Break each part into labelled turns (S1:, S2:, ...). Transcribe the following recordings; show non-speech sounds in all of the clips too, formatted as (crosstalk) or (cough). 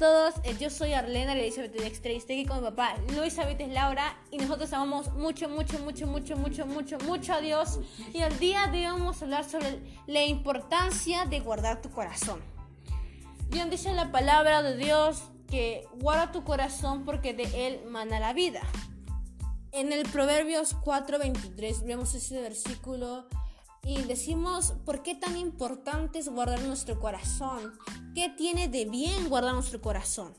S1: todos, eh, yo soy Arlena Elizabeth Dexter y estoy aquí con mi papá Luis Abetes Laura y nosotros amamos mucho, mucho, mucho, mucho, mucho, mucho, mucho a Dios y el día de hoy vamos a hablar sobre la importancia de guardar tu corazón. Bien dice la palabra de Dios que guarda tu corazón porque de él mana la vida. En el Proverbios 4:23 vemos ese versículo y decimos por qué tan importante es guardar nuestro corazón. ¿Qué tiene de bien guardar nuestro corazón?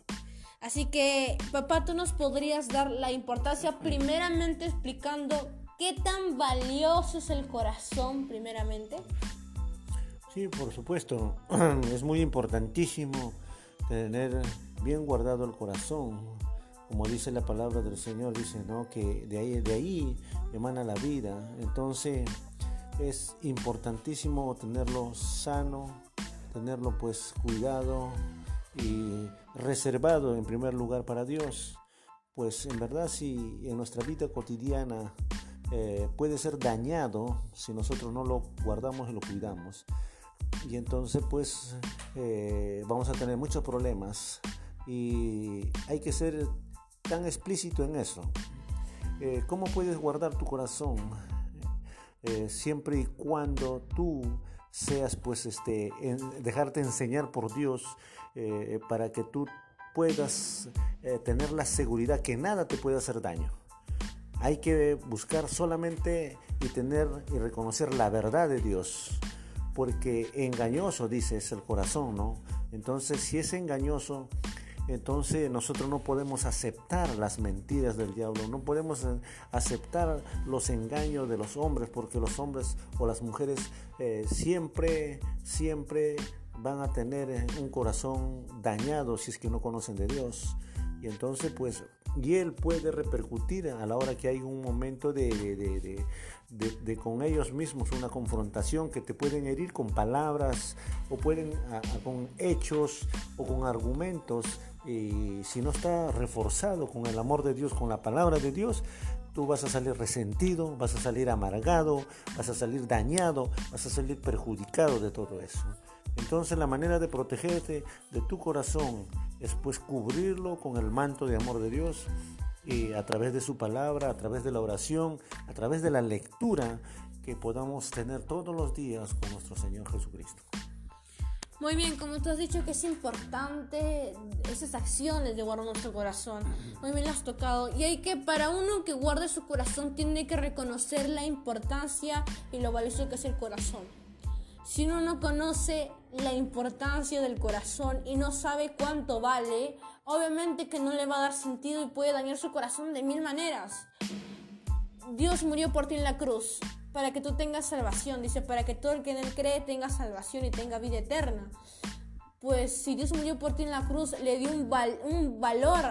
S1: Así que, papá, tú nos podrías dar la importancia primeramente explicando qué tan valioso es el corazón primeramente.
S2: Sí, por supuesto. (clears throat) Es muy importantísimo tener bien guardado el corazón. Como dice la palabra del Señor, dice, ¿no? Que de ahí, de ahí emana la vida. Entonces, es importantísimo tenerlo sano, tenerlo pues cuidado y reservado en primer lugar para Dios. Pues en verdad si en nuestra vida cotidiana eh, puede ser dañado si nosotros no lo guardamos y lo cuidamos. Y entonces pues eh, vamos a tener muchos problemas y hay que ser tan explícito en eso. Eh, ¿Cómo puedes guardar tu corazón? Eh, siempre y cuando tú seas pues este dejarte enseñar por Dios eh, para que tú puedas eh, tener la seguridad que nada te puede hacer daño. Hay que buscar solamente y tener y reconocer la verdad de Dios, porque engañoso dices el corazón, ¿no? Entonces, si es engañoso, entonces nosotros no podemos aceptar las mentiras del diablo, no podemos aceptar los engaños de los hombres, porque los hombres o las mujeres eh, siempre, siempre van a tener eh, un corazón dañado si es que no conocen de Dios. Y entonces pues, y él puede repercutir a la hora que hay un momento de, de, con ellos mismos, una confrontación que te pueden herir con palabras o pueden con hechos o con argumentos y si no está reforzado con el amor de Dios, con la palabra de Dios, tú vas a salir resentido, vas a salir amargado, vas a salir dañado, vas a salir perjudicado de todo eso. Entonces la manera de protegerte de tu corazón es pues cubrirlo con el manto de amor de Dios y a través de su palabra, a través de la oración, a través de la lectura que podamos tener todos los días con nuestro Señor Jesucristo.
S1: Muy bien, como tú has dicho que es importante esas acciones de guardar nuestro corazón. Muy bien lo has tocado. Y hay que, para uno que guarde su corazón, tiene que reconocer la importancia y lo valioso que es el corazón. Si uno no conoce la importancia del corazón y no sabe cuánto vale, obviamente que no le va a dar sentido y puede dañar su corazón de mil maneras. Dios murió por ti en la cruz para que tú tengas salvación. Dice, para que todo el que en él cree tenga salvación y tenga vida eterna. Pues si Dios murió por ti en la cruz, le dio un, un valor,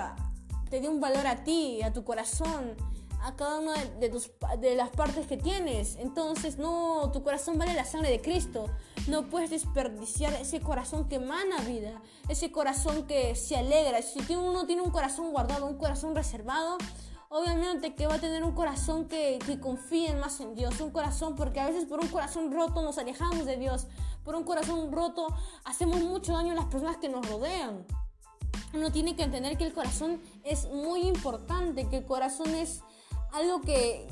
S1: te dio un valor a ti, a tu corazón, a cada una de, tus, de las partes que tienes. Entonces, no, tu corazón vale la sangre de Cristo. No puedes desperdiciar ese corazón que emana vida, ese corazón que se alegra. Si uno tiene un corazón guardado, un corazón reservado, obviamente que va a tener un corazón que, que confíe más en Dios, un corazón, porque a veces por un corazón roto nos alejamos de Dios, por un corazón roto hacemos mucho daño a las personas que nos rodean. Uno tiene que entender que el corazón es muy importante, que el corazón es algo que,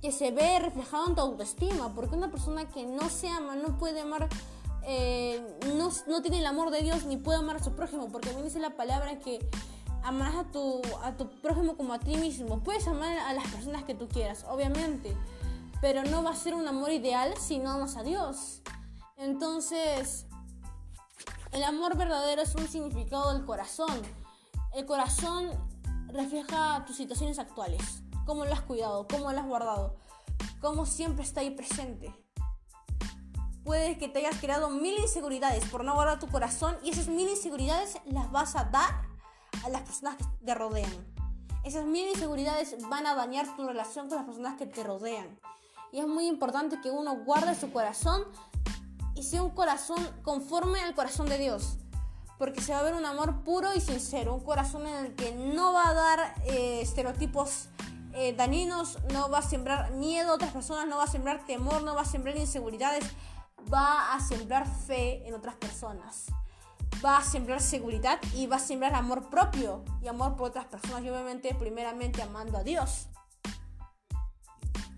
S1: que se ve reflejado en tu autoestima, porque una persona que no se ama no puede amar eh, no, no, tiene el amor de Dios ni puede amar a su prójimo, porque me dice la palabra que amarás a tu, a tu prójimo como a ti mismo. Puedes amar a las personas que tú quieras, obviamente, pero no va a ser un amor ideal si no amas a Dios. Entonces, el amor verdadero es un significado del corazón. El corazón refleja tus situaciones actuales, cómo lo has cuidado, cómo lo has guardado, cómo siempre está ahí presente. Puede que te hayas creado mil inseguridades por no guardar tu corazón y esas mil inseguridades las vas a dar a las personas que te rodean. Esas mil inseguridades van a dañar tu relación con las personas que te rodean. Y es muy importante que uno guarde su corazón y sea un corazón conforme al corazón de Dios. Porque se va a ver un amor puro y sincero, un corazón en el que no va a dar eh, estereotipos eh, dañinos, no va a sembrar miedo a otras personas, no va a sembrar temor, no va a sembrar inseguridades, va a sembrar fe en otras personas. Va a sembrar seguridad y va a sembrar amor propio y amor por otras personas y obviamente primeramente amando a Dios.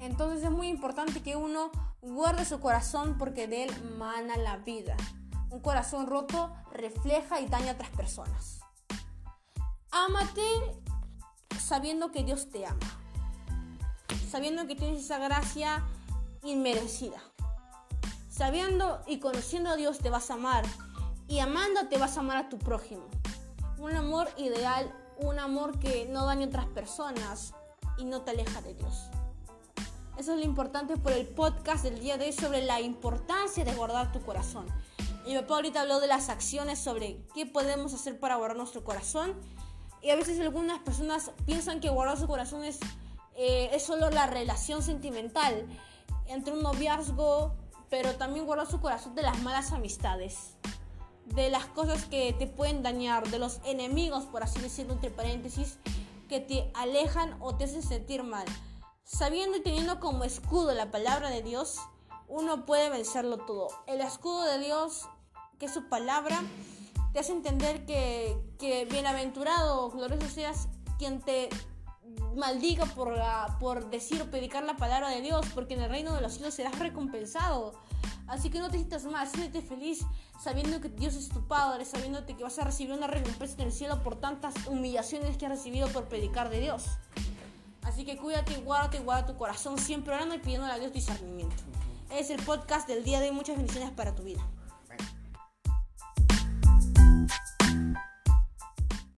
S1: Entonces es muy importante que uno guarde su corazón porque de él mana la vida. Un corazón roto refleja y daña a otras personas. Ámate sabiendo que Dios te ama. Sabiendo que tienes esa gracia inmerecida. Sabiendo y conociendo a Dios te vas a amar. Y amando te vas a amar a tu prójimo. Un amor ideal, un amor que no daña a otras personas y no te aleja de Dios. Eso es lo importante por el podcast del día de hoy sobre la importancia de guardar tu corazón. Mi papá ahorita habló de las acciones sobre qué podemos hacer para guardar nuestro corazón. Y a veces algunas personas piensan que guardar su corazón es, eh, es solo la relación sentimental entre un noviazgo, pero también guardar su corazón de las malas amistades, de las cosas que te pueden dañar, de los enemigos, por así decirlo, entre paréntesis, que te alejan o te hacen sentir mal. Sabiendo y teniendo como escudo la palabra de Dios, uno puede vencerlo todo. El escudo de Dios, que es su palabra, te hace entender que, que bienaventurado, glorioso seas quien te maldiga por, por decir o predicar la palabra de Dios, porque en el reino de los cielos serás recompensado. Así que no te sientas mal, siéntete feliz sabiendo que Dios es tu Padre, sabiendo que vas a recibir una recompensa en el cielo por tantas humillaciones que has recibido por predicar de Dios. Así que cuídate, guárdate, guarda tu corazón, siempre orando y pidiendo a Dios discernimiento. Es el podcast del día de hoy. Muchas bendiciones para tu vida.